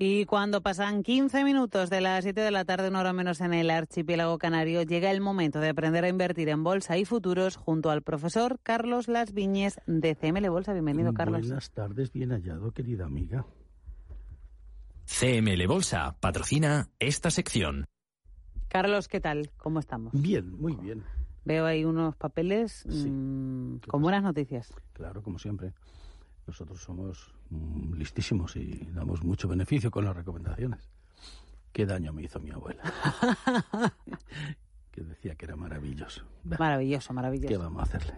Y cuando pasan 15 minutos de las 7 de la tarde, una hora menos en el archipiélago canario, llega el momento de aprender a invertir en bolsa y futuros junto al profesor Carlos Las Viñes de CML Bolsa. Bienvenido, Carlos. Buenas tardes, bien hallado, querida amiga. CML Bolsa patrocina esta sección. Carlos, ¿qué tal? ¿Cómo estamos? Bien, muy bien. Veo ahí unos papeles mmm, con buenas noticias. Claro, como siempre. Nosotros somos mm, listísimos y damos mucho beneficio con las recomendaciones. Qué daño me hizo mi abuela. que decía que era maravilloso. Maravilloso, maravilloso. ¿Qué vamos a hacerle?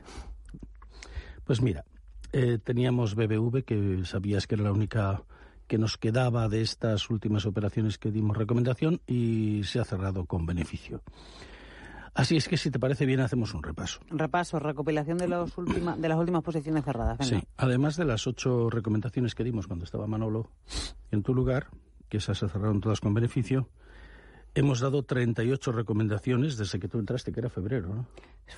Pues mira, eh, teníamos BBV, que sabías que era la única que nos quedaba de estas últimas operaciones que dimos recomendación y se ha cerrado con beneficio. Así es que si te parece bien hacemos un repaso. Repaso, recopilación de, los última, de las últimas posiciones cerradas. Venga. Sí, además de las ocho recomendaciones que dimos cuando estaba Manolo en tu lugar, que esas se cerraron todas con beneficio, hemos dado 38 recomendaciones desde que tú entraste, que era febrero, ¿no?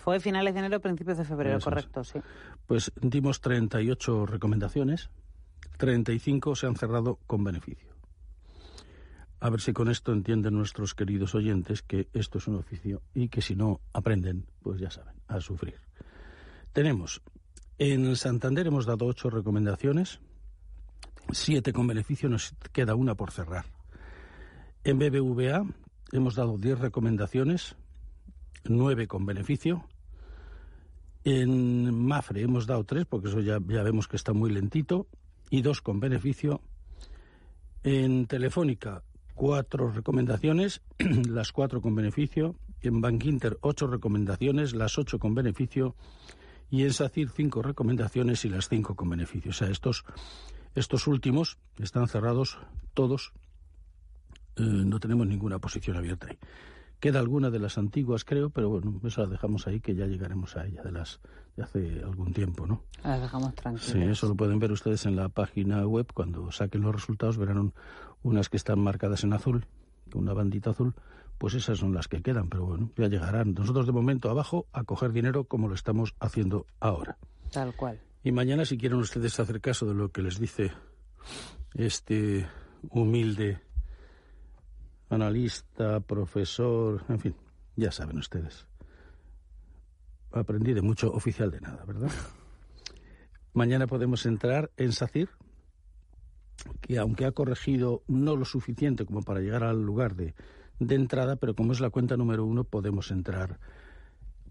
Fue finales de enero, principios de febrero, correcto, sí. Pues dimos 38 recomendaciones, 35 se han cerrado con beneficio. A ver si con esto entienden nuestros queridos oyentes que esto es un oficio y que si no aprenden, pues ya saben, a sufrir. Tenemos, en Santander hemos dado ocho recomendaciones, siete con beneficio, nos queda una por cerrar. En BBVA hemos dado diez recomendaciones, nueve con beneficio. En Mafre hemos dado tres, porque eso ya, ya vemos que está muy lentito, y dos con beneficio. En Telefónica cuatro recomendaciones, las cuatro con beneficio. En Bank Inter, ocho recomendaciones, las ocho con beneficio. Y en SACIR, cinco recomendaciones y las cinco con beneficio. O sea, estos, estos últimos están cerrados todos. Eh, no tenemos ninguna posición abierta ahí. Queda alguna de las antiguas, creo, pero bueno, esa la dejamos ahí, que ya llegaremos a ella, de las de hace algún tiempo, ¿no? Las dejamos tranquilas. Sí, eso lo pueden ver ustedes en la página web. Cuando saquen los resultados verán un, unas que están marcadas en azul, una bandita azul, pues esas son las que quedan, pero bueno, ya llegarán. Nosotros de momento abajo a coger dinero como lo estamos haciendo ahora. Tal cual. Y mañana, si quieren ustedes hacer caso de lo que les dice este humilde analista, profesor, en fin, ya saben ustedes. Aprendí de mucho oficial de nada, ¿verdad? Mañana podemos entrar en SACIR, que aunque ha corregido no lo suficiente como para llegar al lugar de, de entrada, pero como es la cuenta número uno, podemos entrar,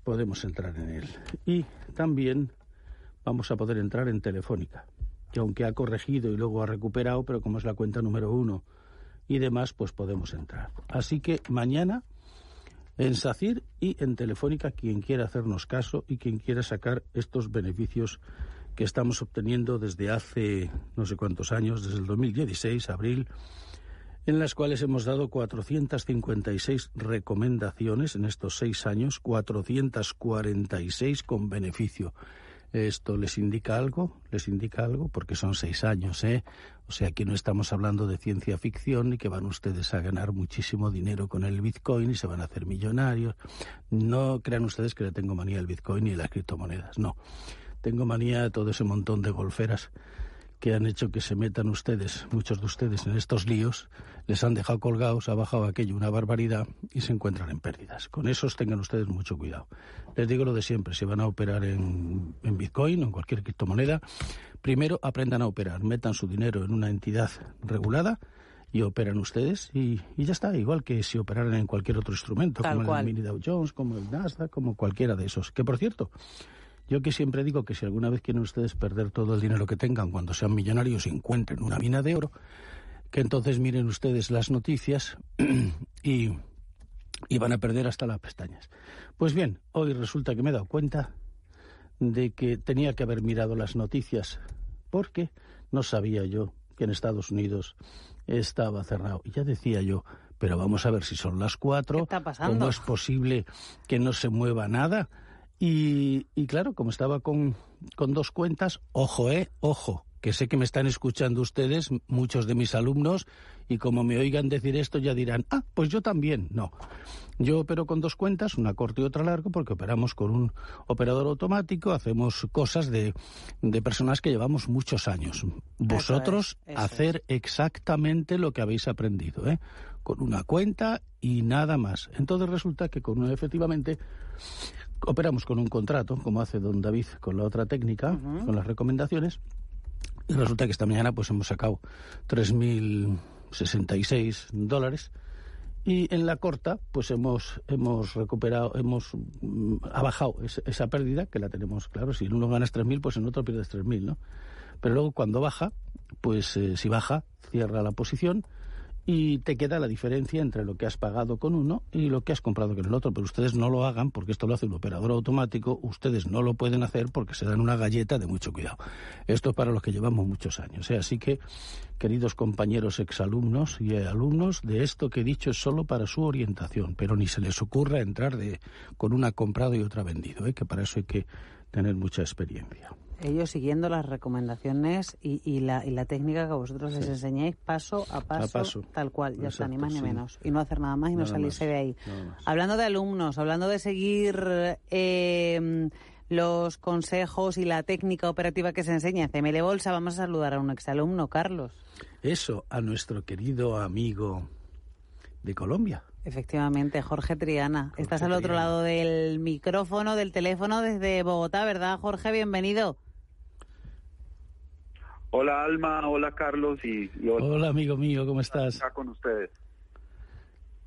podemos entrar en él. Y también vamos a poder entrar en Telefónica, que aunque ha corregido y luego ha recuperado, pero como es la cuenta número uno y demás, pues podemos entrar. Así que mañana en SACIR y en Telefónica, quien quiera hacernos caso y quien quiera sacar estos beneficios que estamos obteniendo desde hace no sé cuántos años, desde el 2016, abril, en las cuales hemos dado 456 recomendaciones en estos seis años, 446 con beneficio. ¿Esto les indica algo? ¿Les indica algo? Porque son seis años, ¿eh? O sea, aquí no estamos hablando de ciencia ficción y que van ustedes a ganar muchísimo dinero con el Bitcoin y se van a hacer millonarios. No crean ustedes que le tengo manía al Bitcoin y las criptomonedas, no. Tengo manía a todo ese montón de golferas que han hecho que se metan ustedes, muchos de ustedes, en estos líos, les han dejado colgados, ha bajado aquello una barbaridad y se encuentran en pérdidas. Con esos tengan ustedes mucho cuidado. Les digo lo de siempre, si van a operar en, en Bitcoin o en cualquier criptomoneda, primero aprendan a operar, metan su dinero en una entidad regulada y operan ustedes y, y, ya está, igual que si operaran en cualquier otro instrumento, Tal como cual. el Mini Dow Jones, como el Nasdaq, como cualquiera de esos. Que por cierto, yo que siempre digo que si alguna vez quieren ustedes perder todo el dinero que tengan cuando sean millonarios y encuentren una mina de oro, que entonces miren ustedes las noticias y, y van a perder hasta las pestañas. Pues bien, hoy resulta que me he dado cuenta de que tenía que haber mirado las noticias porque no sabía yo que en Estados Unidos estaba cerrado. Y ya decía yo, pero vamos a ver si son las cuatro. ¿Qué está pasando? ¿Cómo es posible que no se mueva nada? Y, y claro, como estaba con, con, dos cuentas, ojo, eh, ojo, que sé que me están escuchando ustedes, muchos de mis alumnos, y como me oigan decir esto ya dirán, ah, pues yo también. No. Yo opero con dos cuentas, una corta y otra larga, porque operamos con un operador automático, hacemos cosas de, de personas que llevamos muchos años. Vosotros hacer exactamente lo que habéis aprendido, ¿eh? con una cuenta y nada más. Entonces resulta que con una, efectivamente operamos con un contrato, como hace don David con la otra técnica, con las recomendaciones, y resulta que esta mañana pues hemos sacado 3.066 dólares y en la corta pues hemos hemos recuperado hemos mm, ha bajado esa, pérdida que la tenemos claro si en uno ganas 3.000 pues en otro pierdes 3.000 no pero luego cuando baja pues eh, si baja cierra la posición y te queda la diferencia entre lo que has pagado con uno y lo que has comprado con el otro. Pero ustedes no lo hagan porque esto lo hace un operador automático, ustedes no lo pueden hacer porque se dan una galleta de mucho cuidado. Esto es para los que llevamos muchos años. ¿eh? Así que, queridos compañeros exalumnos y alumnos, de esto que he dicho es solo para su orientación, pero ni se les ocurra entrar de, con una comprado y otra vendido, ¿eh? que para eso hay que tener mucha experiencia ellos siguiendo las recomendaciones y, y, la, y la técnica que vosotros les enseñáis paso a paso, tal cual, ya está, ni más ni menos. Y no hacer nada más y no salirse de ahí. Hablando de alumnos, hablando de seguir eh, los consejos y la técnica operativa que se enseña en CML Bolsa, vamos a saludar a un exalumno, Carlos. Eso, a nuestro querido amigo de Colombia. Efectivamente, Jorge Triana. Estás al otro lado del micrófono, del teléfono desde Bogotá, ¿verdad, Jorge? Bienvenido. Hola Alma, hola Carlos y, hola, amigo mío, ¿cómo estás? con ustedes.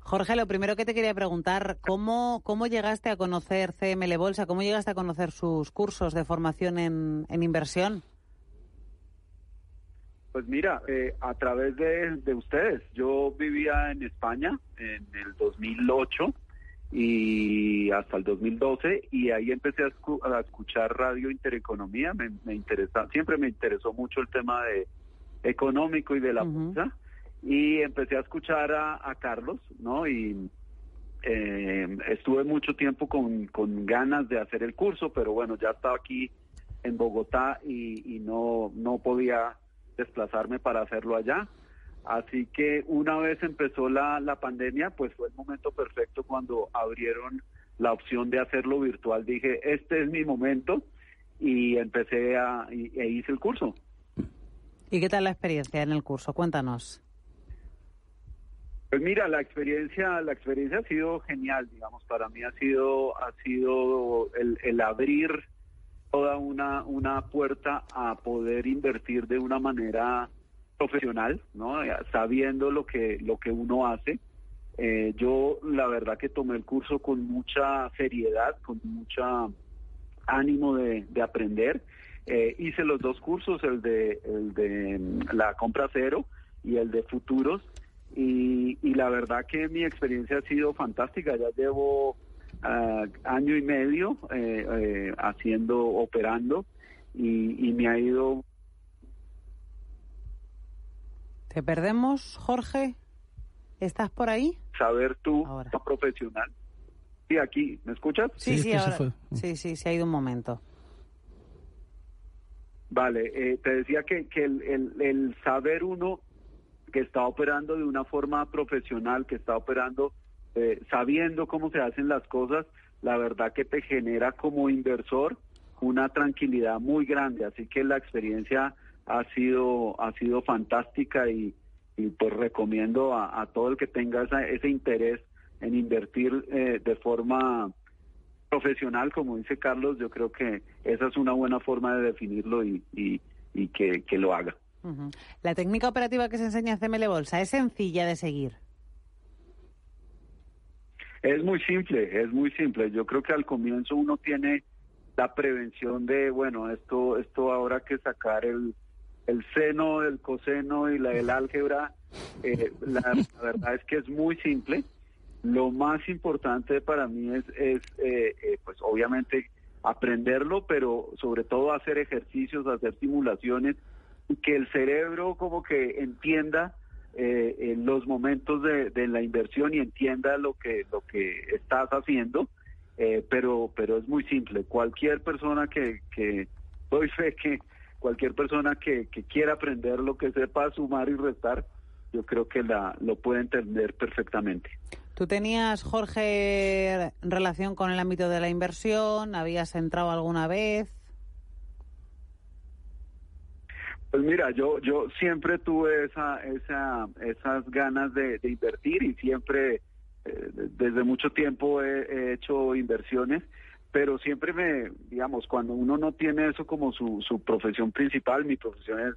Jorge, lo primero que te quería preguntar, ¿cómo, cómo llegaste a conocer CML Bolsa? ¿Cómo llegaste a conocer sus cursos de formación en, en inversión? Pues mira, eh, a través de, de, ustedes. Yo vivía en España en el 2008 y hasta el 2012 y ahí empecé a, escuchar radio intereconomía, me, me, interesa, siempre me interesó mucho el tema de económico y de la bolsa y empecé a escuchar a, Carlos, ¿no? Y eh, estuve mucho tiempo con, con ganas de hacer el curso, pero bueno, ya estaba aquí en Bogotá y, y no, no podía desplazarme para hacerlo allá. Así que una vez empezó la, la pandemia, pues fue el momento perfecto cuando abrieron la opción de hacerlo virtual. Dije, este es mi momento y empecé a, e hice el curso. ¿Y qué tal la experiencia en el curso? Cuéntanos. Pues mira, la experiencia, la experiencia ha sido genial, digamos, para mí ha sido, ha sido el, el abrir toda una, una puerta a poder invertir de una manera profesional, ¿no? Eh, sabiendo lo que, lo que uno hace. Eh, yo la verdad que tomé el curso con mucha seriedad, con mucha ánimo de, aprender. Eh, hice los dos cursos, el de, el de mm, la compra cero y el de futuros. Y, y la verdad que mi experiencia ha sido fantástica. Ya llevo uh, año y medio haciendo, operando y, y me ha ido ¿Te perdemos, Jorge? ¿Estás por ahí? Saber tú, profesional. Sí, aquí, ¿me escuchas? Sí, sí, ahora, sí, sí, sí, ha ido un momento. Vale, eh, te decía que, que el, el, saber uno que está operando de una forma profesional, que está operando eh, sabiendo cómo se hacen las cosas, la verdad que te genera como inversor una tranquilidad muy grande. Así que la experiencia ha sido, ha sido fantástica y, y pues recomiendo a, todo el que tenga ese interés en invertir eh, de forma profesional, como dice Carlos, yo creo que esa es una buena forma de definirlo y, y, y que, que, lo haga. La técnica operativa que se enseña en CML Bolsa es sencilla de seguir. Es muy simple, es muy simple. Yo creo que al comienzo uno tiene la prevención de, bueno, esto, esto ahora que sacar el, el seno, el coseno y la del álgebra, eh, la, verdad es que es muy simple. Lo más importante para mí es, es eh, eh, pues obviamente aprenderlo, pero sobre todo hacer ejercicios, hacer simulaciones y que el cerebro como que entienda en los momentos de, la inversión y entienda lo que lo que estás haciendo, pero pero es muy simple. Cualquier persona que que doy fe que cualquier persona que, que quiera aprender lo que sepa sumar y restar, yo creo que la, lo puede entender perfectamente. ¿Tú tenías, Jorge, relación con el ámbito de la inversión? ¿Habías entrado alguna vez? Pues mira, yo yo siempre tuve esa, esa esas ganas de, invertir y siempre eh, desde mucho tiempo he, hecho inversiones, pero siempre me, digamos, cuando uno no tiene eso como su, profesión principal, mi profesión es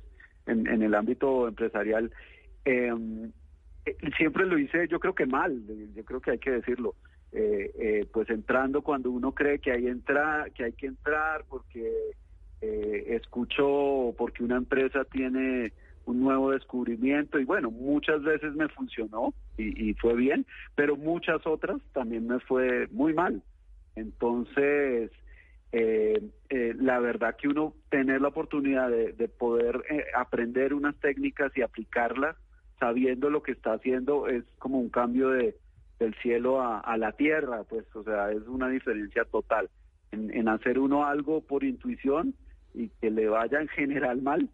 en, el ámbito empresarial, em, eh, siempre lo hice, yo creo que mal, yo creo que hay que decirlo. Eh, eh, pues entrando cuando uno cree que hay entra, que hay que entrar porque escucho porque una empresa tiene un nuevo descubrimiento y bueno, muchas veces me funcionó y, fue bien, pero muchas otras también me fue muy mal. Entonces, eh, eh, la verdad que uno tener la oportunidad de, poder eh, aprender unas técnicas y aplicarlas sabiendo lo que está haciendo es como un cambio de, del cielo a, la tierra, pues, o sea, es una diferencia total. en hacer uno algo por intuición y que le vaya en general mal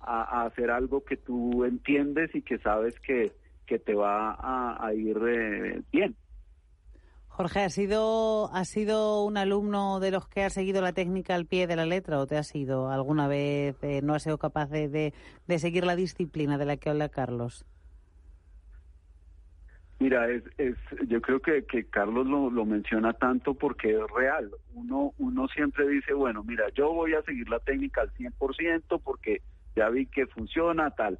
a, hacer algo que tú entiendes y que sabes que, que te va a, ir bien. Jorge, ¿has sido, ¿has sido un alumno de los que ha seguido la técnica al pie de la letra o te has sido alguna vez, eh, no has sido capaz de, de, seguir la disciplina de la que habla Carlos? Mira, es, es, yo creo que, que Carlos lo, lo, menciona tanto porque es real. Uno, uno siempre dice, bueno, mira, yo voy a seguir la técnica al 100% porque ya vi que funciona, tal.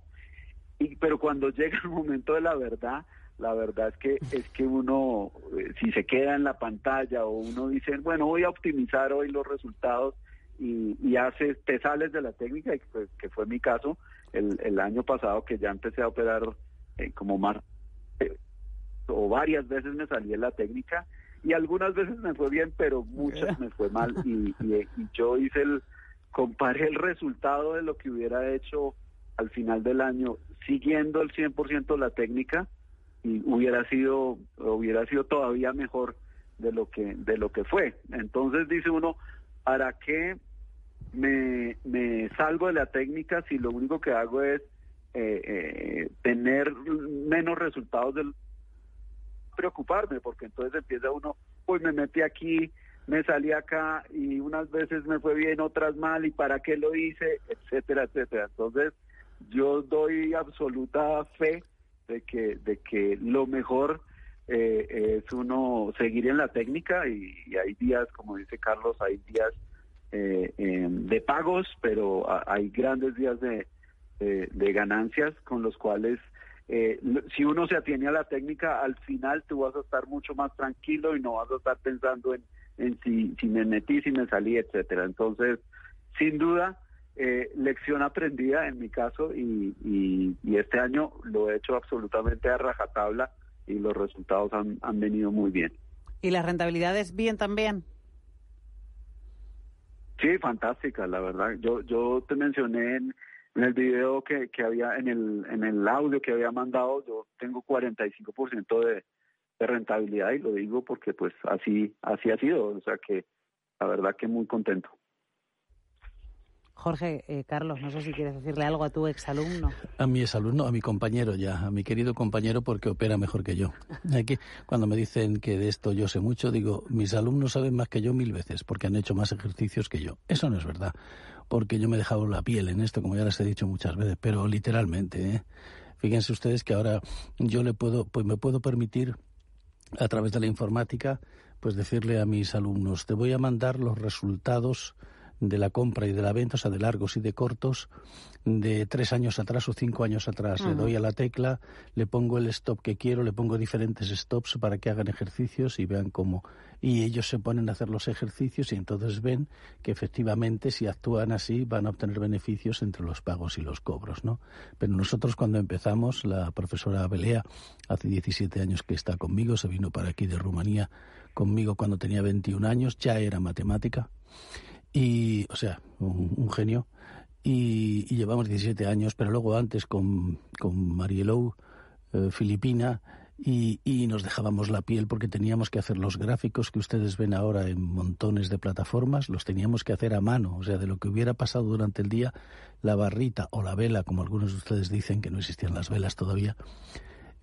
Y, pero cuando llega el momento de la verdad, la verdad es que es que uno, eh, si se queda en la pantalla o uno dice, bueno, voy a optimizar hoy los resultados y, y haces, te sales de la técnica, que, fue mi caso el, el año pasado que ya empecé a operar eh, como más... Eh, o varias veces me salí en la técnica y algunas veces me fue bien, pero muchas me fue mal y, yo hice el, comparé el resultado de lo que hubiera hecho al final del año siguiendo el 100% la técnica y hubiera sido hubiera sido todavía mejor de lo que de lo que fue. Entonces dice uno, ¿para qué me, salgo de la técnica si lo único que hago es eh, eh, tener menos resultados del preocuparme, porque entonces empieza uno, pues me metí aquí, me salí acá y unas veces me fue bien, otras mal, y para qué lo hice, etcétera, etcétera. Entonces, yo doy absoluta fe de que, de que lo mejor eh, es uno seguir en la técnica y, hay días, como dice Carlos, hay días eh, em, de pagos, pero hay grandes días de, de ganancias con los cuales eh, si uno se atiene a la técnica, al final tú vas a estar mucho más tranquilo y no vas a estar pensando en, en si, si me metí, si me salí, etcétera. Entonces, sin duda, eh, lección aprendida en mi caso y, y, este año lo he hecho absolutamente a rajatabla y los resultados han, han venido muy bien. ¿Y las rentabilidades bien también? Sí, fantástica, la verdad. Yo, yo te mencioné en, en el video que, que había, en el, en el audio que había mandado, yo tengo 45% de, de rentabilidad y lo digo porque pues así, así ha sido, o sea que la verdad que muy contento. Jorge, eh, Carlos, no sé si quieres decirle algo a tu exalumno. A mi exalumno, a mi compañero ya, a mi querido compañero porque opera mejor que yo. Aquí, cuando me dicen que de esto yo sé mucho, digo, mis alumnos saben más que yo mil veces porque han hecho más ejercicios que yo. Eso no es verdad porque yo me he dejado la piel en esto, como ya les he dicho muchas veces, pero literalmente, ¿eh? Fíjense ustedes que ahora yo le puedo, pues me puedo permitir a través de la informática, pues decirle a mis alumnos, te voy a mandar los resultados de la compra y de la venta, o sea, de largos y de cortos, de tres años atrás o cinco años atrás. Le doy a la tecla, le pongo el stop que quiero, le pongo diferentes stops para que hagan ejercicios y vean cómo. Y ellos se ponen a hacer los ejercicios y entonces ven que efectivamente si actúan así van a obtener beneficios entre los pagos y los cobros, ¿no? Pero nosotros cuando empezamos, la profesora Belea, hace 17 años que está conmigo, se vino para aquí de Rumanía conmigo cuando tenía 21 años, ya era matemática y, o sea, un, genio. Y, llevamos 17 años, pero luego antes con, con Marielou, eh, filipina, y, y, nos dejábamos la piel porque teníamos que hacer los gráficos que ustedes ven ahora en montones de plataformas, los teníamos que hacer a mano, o sea, de lo que hubiera pasado durante el día, la barrita o la vela, como algunos de ustedes dicen que no existían las velas todavía,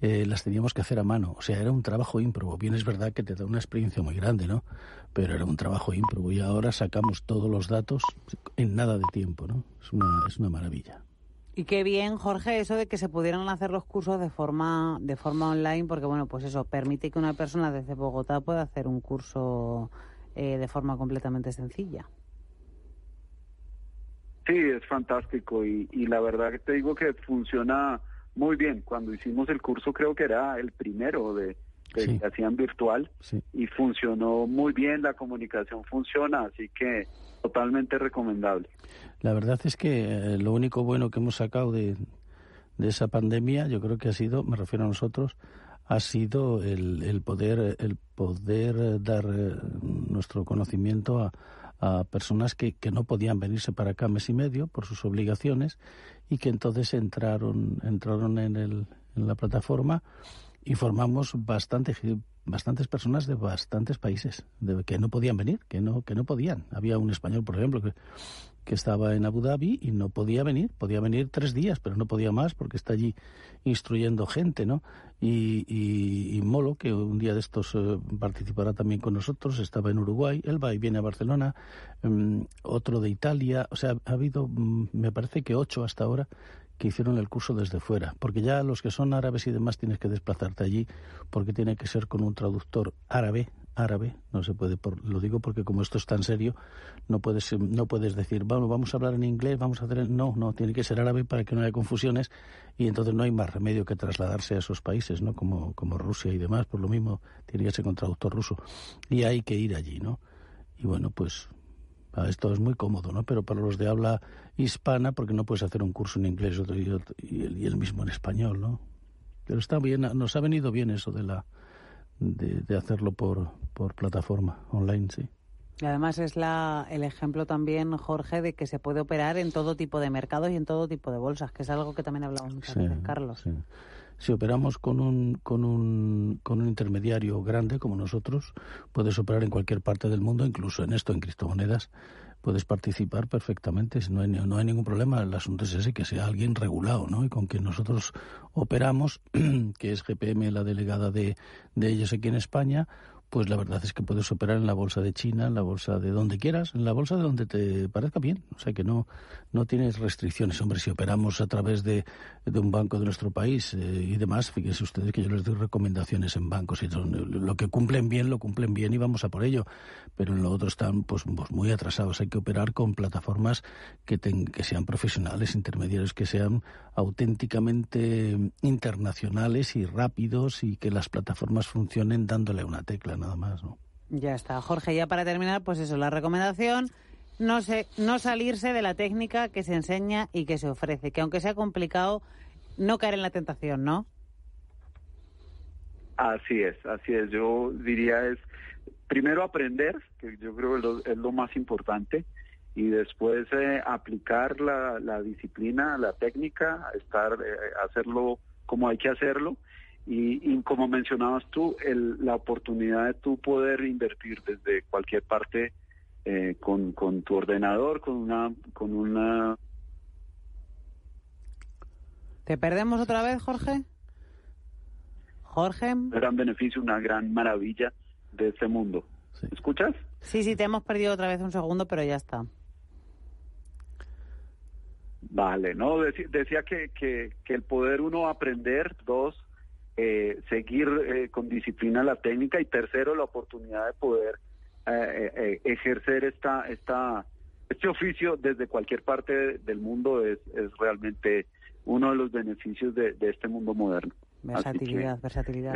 eh, las teníamos que hacer a mano, o sea, era un trabajo ímprobo. Bien es verdad que te da una experiencia muy grande, ¿no? Pero era un trabajo ímprobo y ahora sacamos todos los datos en nada de tiempo, ¿no? Es una, es una maravilla. Y qué bien, Jorge, eso de que se pudieran hacer los cursos de forma de forma online, porque bueno, pues eso permite que una persona desde Bogotá pueda hacer un curso eh, de forma completamente sencilla. Sí, es fantástico y, y la verdad que te digo que funciona muy bien. Cuando hicimos el curso creo que era el primero de, que hacían virtual y funcionó muy bien, la comunicación funciona, así que totalmente recomendable. La verdad es que eh, lo único bueno que hemos sacado de, de, esa pandemia, yo creo que ha sido, me refiero a nosotros, ha sido el, el poder el poder dar eh, nuestro conocimiento a, a personas que, que, no podían venirse para acá mes y medio por sus obligaciones y que entonces entraron entraron en, el, en la plataforma y formamos bastante bastantes personas de bastantes países de, que no podían venir, que no que no podían. Había un español, por ejemplo, que, que estaba en Abu Dhabi y no podía venir, podía venir tres días, pero no podía más porque está allí instruyendo gente, ¿no? Y, y, Molo, que un día de estos eh, participará también con nosotros, estaba en Uruguay, él va y viene a Barcelona, um, otro de Italia, o sea, ha habido, um, me parece que ocho hasta ahora que hicieron el curso desde fuera, porque ya los que son árabes y demás tienes que desplazarte allí, porque tiene que ser con un traductor árabe, árabe, no se puede, por, lo digo porque como esto es tan serio, no puedes, no puedes decir, vamos, vamos a hablar en inglés, vamos a hacer, no, no, tiene que ser árabe para que no haya confusiones y entonces no hay más remedio que trasladarse a esos países, ¿no? Como, como Rusia y demás, por lo mismo tiene que ser con traductor ruso y hay que ir allí, ¿no? Y bueno, pues esto es muy cómodo, ¿no? Pero para los de habla hispana, porque no puedes hacer un curso en inglés y, el, mismo en español, ¿no? Pero está bien, nos ha venido bien eso de la de, hacerlo por, por plataforma online, sí. Y además es la, el ejemplo también, Jorge, de que se puede operar en todo tipo de mercados y en todo tipo de bolsas, que es algo que también hablamos muchas veces, Carlos. Sí. Si operamos con un, con, un, con un intermediario grande como nosotros, puedes operar en cualquier parte del mundo, incluso en esto, en criptomonedas, puedes participar perfectamente, no hay, no hay ningún problema. El asunto es ese, que sea alguien regulado, ¿no? Y con quien nosotros operamos, que es GPM, la delegada de, de ellos aquí en España, pues la verdad es que puedes operar en la bolsa de China, en la bolsa de donde quieras, en la bolsa de donde te parezca bien. O sea que no, no tienes restricciones. Hombre, si operamos a través de, de un banco de nuestro país eh, y demás, fíjense ustedes que yo les doy recomendaciones en bancos y lo que cumplen bien, lo cumplen bien y vamos a por ello. Pero en lo otro están pues, pues muy atrasados. Hay que operar con plataformas que, que sean profesionales, intermediarios, que sean auténticamente internacionales y rápidos y que las plataformas funcionen dándole una tecla nada más, ¿no? Ya está. Jorge, ya para terminar, pues eso, la recomendación, no, sé, no salirse de la técnica que se enseña y que se ofrece, que aunque sea complicado, no caer en la tentación, ¿no? Así es, así es. Yo diría es primero aprender, que yo creo que es lo, más importante, y después eh, aplicar la, la, disciplina, la técnica, estar, eh, hacerlo como hay que hacerlo y, como mencionabas tú, el, la oportunidad de tú poder invertir desde cualquier parte eh, con, con tu ordenador, con una, con una... ¿Te perdemos otra vez, Jorge? Jorge. Un gran beneficio, una gran maravilla de este mundo. ¿Escuchas? Sí, sí, te hemos perdido otra vez un segundo, pero ya está. Vale, no, decía, que, que, que el poder uno aprender, dos, eh, seguir eh, con disciplina la técnica y tercero la oportunidad de poder eh, ejercer esta esta este oficio desde cualquier parte del mundo es, es realmente uno de los beneficios de, este mundo moderno. Versatilidad, versatilidad.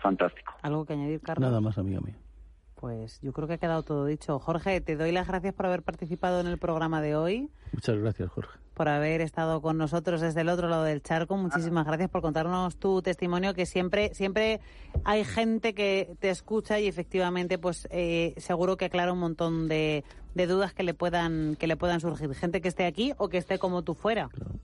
fantástico. ¿Algo que añadir, Carlos? Nada más, amigo mío. Pues yo creo que ha quedado todo dicho. Jorge, te doy las gracias por haber participado en el programa de hoy. Muchas gracias, Jorge. Por haber estado con nosotros desde el otro lado del charco. Muchísimas gracias por contarnos tu testimonio, que siempre, siempre hay gente que te escucha y efectivamente, pues eh, seguro que aclara un montón de, dudas que le puedan, que le puedan surgir. Gente que esté aquí o que esté como tú fuera. Claro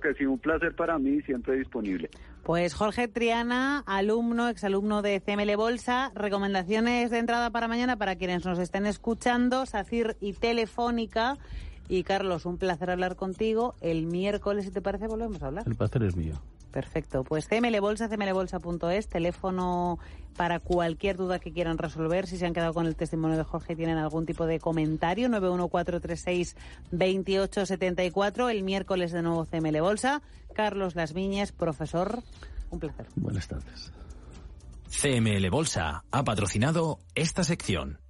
que sí, un placer para mí, siempre disponible. Pues Jorge Triana, alumno, exalumno de CML Bolsa, recomendaciones de entrada para mañana para quienes nos estén escuchando, SACIR y Telefónica. Y Carlos, un placer hablar contigo. El miércoles, si te parece, volvemos a hablar. El placer es mío. Perfecto. Pues CML Bolsa, cmlbolsa.es, teléfono para cualquier duda que quieran resolver. Si se han quedado con el testimonio de Jorge y tienen algún tipo de comentario, 914362874. El miércoles de nuevo CML Bolsa. Carlos Las Viñes, profesor. Un placer. Buenas tardes. CML Bolsa ha patrocinado esta sección.